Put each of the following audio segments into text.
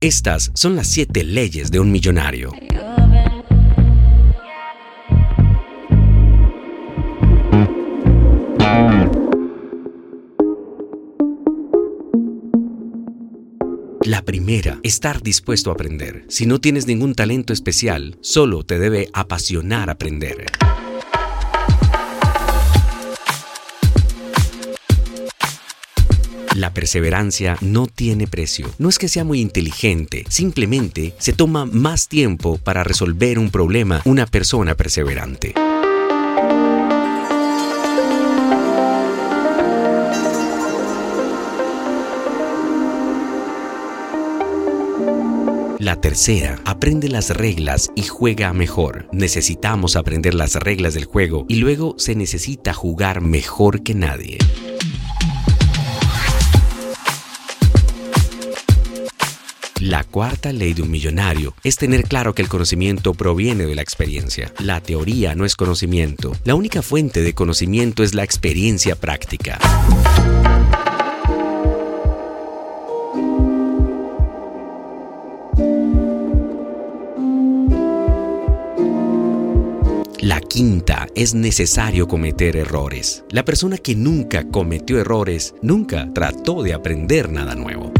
Estas son las siete leyes de un millonario. La primera, estar dispuesto a aprender. Si no tienes ningún talento especial, solo te debe apasionar aprender. La perseverancia no tiene precio. No es que sea muy inteligente, simplemente se toma más tiempo para resolver un problema una persona perseverante. La tercera, aprende las reglas y juega mejor. Necesitamos aprender las reglas del juego y luego se necesita jugar mejor que nadie. La cuarta ley de un millonario es tener claro que el conocimiento proviene de la experiencia. La teoría no es conocimiento. La única fuente de conocimiento es la experiencia práctica. Quinta, es necesario cometer errores. La persona que nunca cometió errores nunca trató de aprender nada nuevo.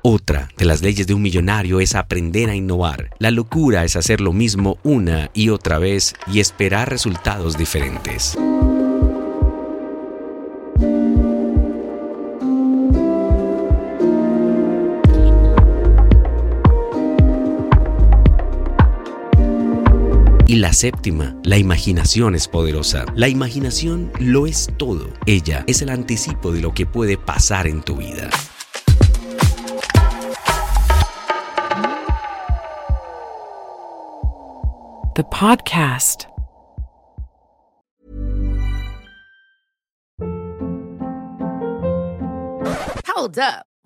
Otra de las leyes de un millonario es aprender a innovar. La locura es hacer lo mismo una y otra vez y esperar resultados diferentes. Y la séptima, la imaginación es poderosa. La imaginación lo es todo. Ella es el anticipo de lo que puede pasar en tu vida. The podcast. Hold up.